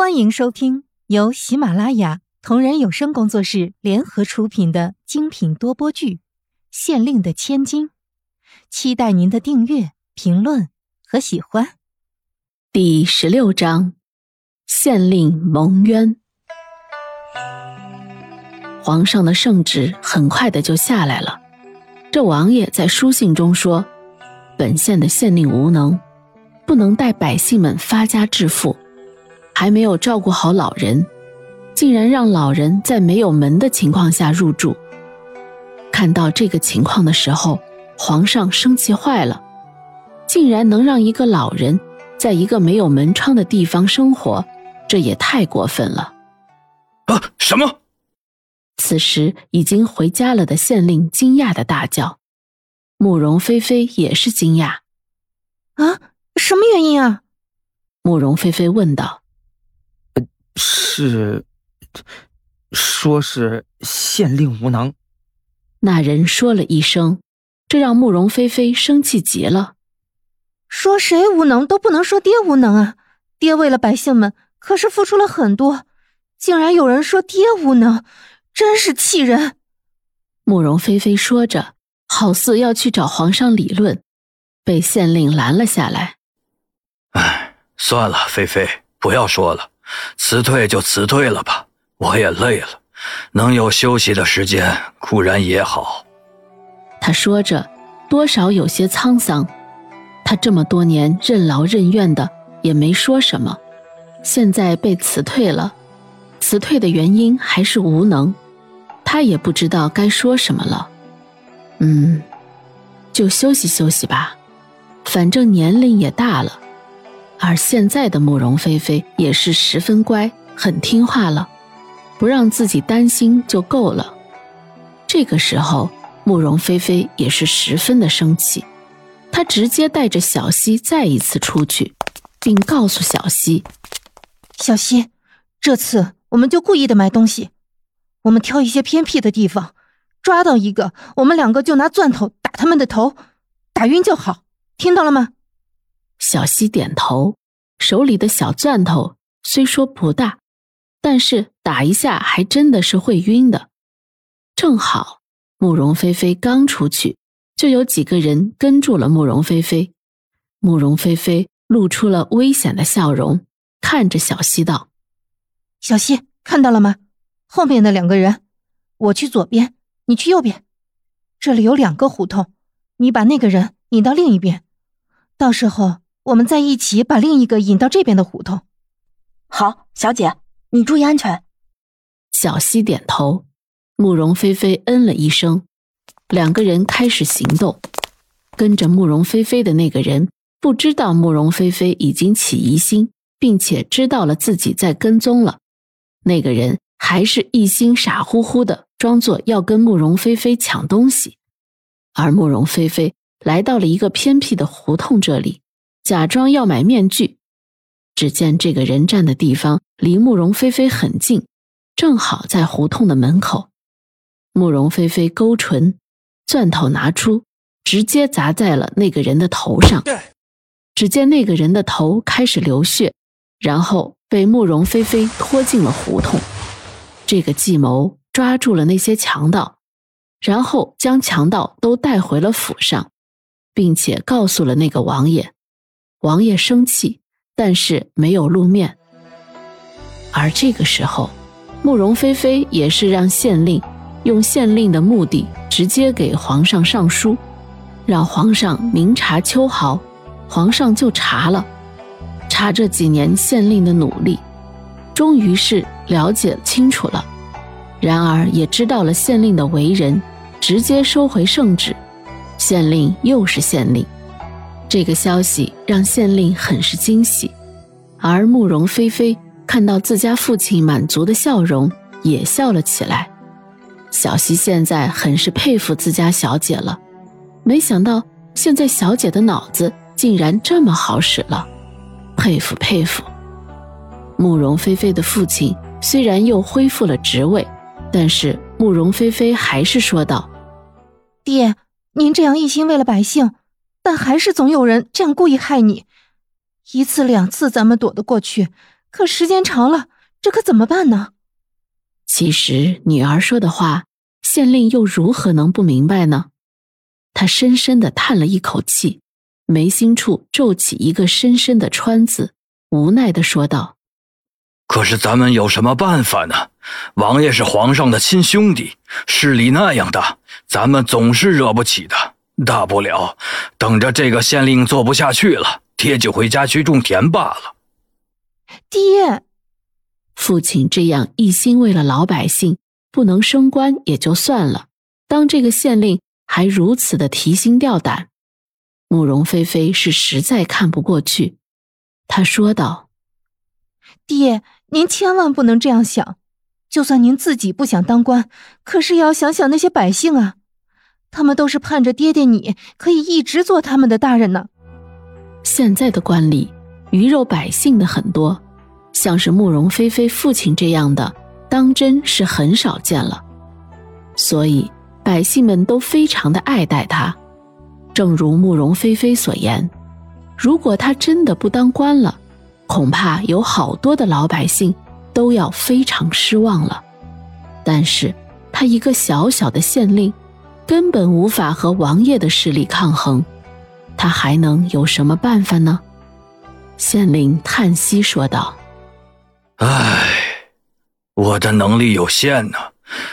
欢迎收听由喜马拉雅同人有声工作室联合出品的精品多播剧《县令的千金》，期待您的订阅、评论和喜欢。第十六章：县令蒙冤。皇上的圣旨很快的就下来了。这王爷在书信中说：“本县的县令无能，不能带百姓们发家致富。”还没有照顾好老人，竟然让老人在没有门的情况下入住。看到这个情况的时候，皇上生气坏了，竟然能让一个老人在一个没有门窗的地方生活，这也太过分了！啊，什么？此时已经回家了的县令惊讶的大叫，慕容菲菲也是惊讶。啊，什么原因啊？慕容菲菲问道。是，说是县令无能。那人说了一声，这让慕容菲菲生气极了。说谁无能都不能说爹无能啊！爹为了百姓们可是付出了很多，竟然有人说爹无能，真是气人！慕容菲菲说着，好似要去找皇上理论，被县令拦了下来。哎，算了，菲菲，不要说了。辞退就辞退了吧，我也累了，能有休息的时间固然也好。他说着，多少有些沧桑。他这么多年任劳任怨的，也没说什么，现在被辞退了，辞退的原因还是无能，他也不知道该说什么了。嗯，就休息休息吧，反正年龄也大了。而现在的慕容菲菲也是十分乖，很听话了，不让自己担心就够了。这个时候，慕容菲菲也是十分的生气，她直接带着小溪再一次出去，并告诉小溪：“小溪，这次我们就故意的买东西，我们挑一些偏僻的地方，抓到一个，我们两个就拿钻头打他们的头，打晕就好，听到了吗？”小溪点头，手里的小钻头虽说不大，但是打一下还真的是会晕的。正好慕容菲菲刚出去，就有几个人跟住了慕容菲菲。慕容菲菲露出了危险的笑容，看着小溪道：“小溪，看到了吗？后面的两个人，我去左边，你去右边。这里有两个胡同，你把那个人引到另一边，到时候。”我们在一起把另一个引到这边的胡同。好，小姐，你注意安全。小溪点头，慕容菲菲嗯了一声。两个人开始行动。跟着慕容菲菲的那个人不知道慕容菲菲已经起疑心，并且知道了自己在跟踪了。那个人还是一心傻乎乎的，装作要跟慕容菲菲抢东西。而慕容菲菲来到了一个偏僻的胡同这里。假装要买面具，只见这个人站的地方离慕容菲菲很近，正好在胡同的门口。慕容菲菲勾唇，钻头拿出，直接砸在了那个人的头上。只见那个人的头开始流血，然后被慕容菲菲拖进了胡同。这个计谋抓住了那些强盗，然后将强盗都带回了府上，并且告诉了那个王爷。王爷生气，但是没有露面。而这个时候，慕容菲菲也是让县令用县令的目的直接给皇上上书，让皇上明察秋毫。皇上就查了，查这几年县令的努力，终于是了解清楚了。然而也知道了县令的为人，直接收回圣旨。县令又是县令。这个消息让县令很是惊喜，而慕容菲菲看到自家父亲满足的笑容，也笑了起来。小溪现在很是佩服自家小姐了，没想到现在小姐的脑子竟然这么好使了，佩服佩服。慕容菲菲的父亲虽然又恢复了职位，但是慕容菲菲还是说道：“爹，您这样一心为了百姓。”但还是总有人这样故意害你，一次两次咱们躲得过去，可时间长了，这可怎么办呢？其实女儿说的话，县令又如何能不明白呢？他深深的叹了一口气，眉心处皱起一个深深的川字，无奈的说道：“可是咱们有什么办法呢？王爷是皇上的亲兄弟，势力那样大，咱们总是惹不起的。大不了等着这个县令做不下去了，爹就回家去种田罢了。”爹。父亲这样一心为了老百姓，不能升官也就算了，当这个县令还如此的提心吊胆，慕容菲菲是实在看不过去。他说道：“爹，您千万不能这样想，就算您自己不想当官，可是也要想想那些百姓啊，他们都是盼着爹爹你可以一直做他们的大人呢。现在的官吏，鱼肉百姓的很多。”像是慕容菲菲父亲这样的，当真是很少见了，所以百姓们都非常的爱戴他。正如慕容菲菲所言，如果他真的不当官了，恐怕有好多的老百姓都要非常失望了。但是他一个小小的县令，根本无法和王爷的势力抗衡，他还能有什么办法呢？县令叹息说道。唉，我的能力有限呢，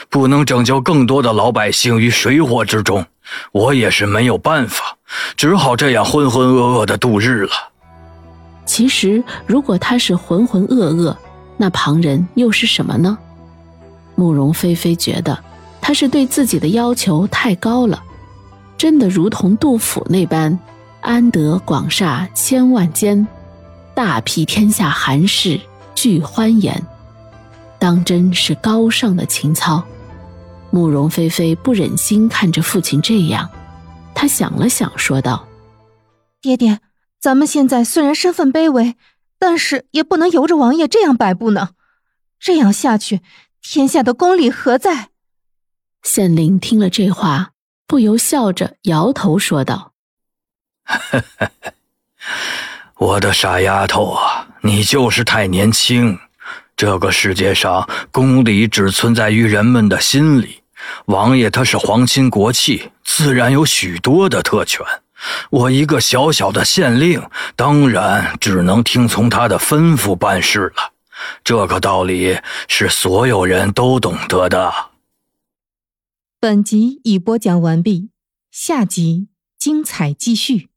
不能拯救更多的老百姓于水火之中，我也是没有办法，只好这样浑浑噩噩的度日了。其实，如果他是浑浑噩噩，那旁人又是什么呢？慕容菲菲觉得他是对自己的要求太高了，真的如同杜甫那般“安得广厦千万间，大庇天下寒士”。俱欢颜，当真是高尚的情操。慕容菲菲不忍心看着父亲这样，她想了想，说道：“爹爹，咱们现在虽然身份卑微，但是也不能由着王爷这样摆布呢。这样下去，天下的公理何在？”县令听了这话，不由笑着摇头说道：“我的傻丫头啊！”你就是太年轻，这个世界上公理只存在于人们的心里。王爷他是皇亲国戚，自然有许多的特权。我一个小小的县令，当然只能听从他的吩咐办事了。这个道理是所有人都懂得的。本集已播讲完毕，下集精彩继续。